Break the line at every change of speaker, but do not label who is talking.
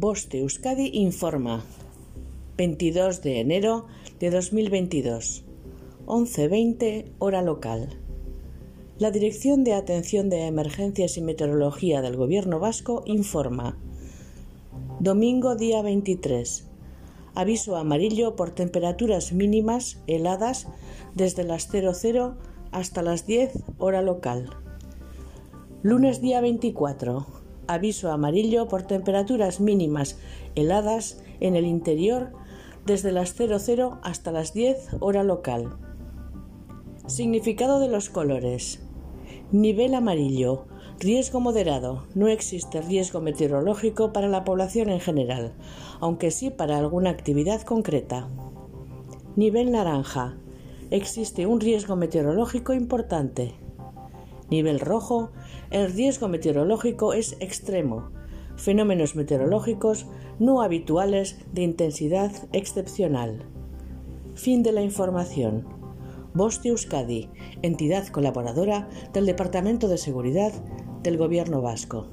Boste Euskadi informa. 22 de enero de 2022. 11.20 hora local. La Dirección de Atención de Emergencias y Meteorología del Gobierno Vasco informa. Domingo día 23. Aviso amarillo por temperaturas mínimas heladas desde las 00 hasta las 10 hora local. Lunes día 24. Aviso amarillo por temperaturas mínimas heladas en el interior desde las 00 hasta las 10 hora local. Significado de los colores. Nivel amarillo. Riesgo moderado. No existe riesgo meteorológico para la población en general, aunque sí para alguna actividad concreta. Nivel naranja. Existe un riesgo meteorológico importante. Nivel rojo. El riesgo meteorológico es extremo. Fenómenos meteorológicos no habituales de intensidad excepcional. Fin de la información. Bosti Euskadi, entidad colaboradora del Departamento de Seguridad del Gobierno Vasco.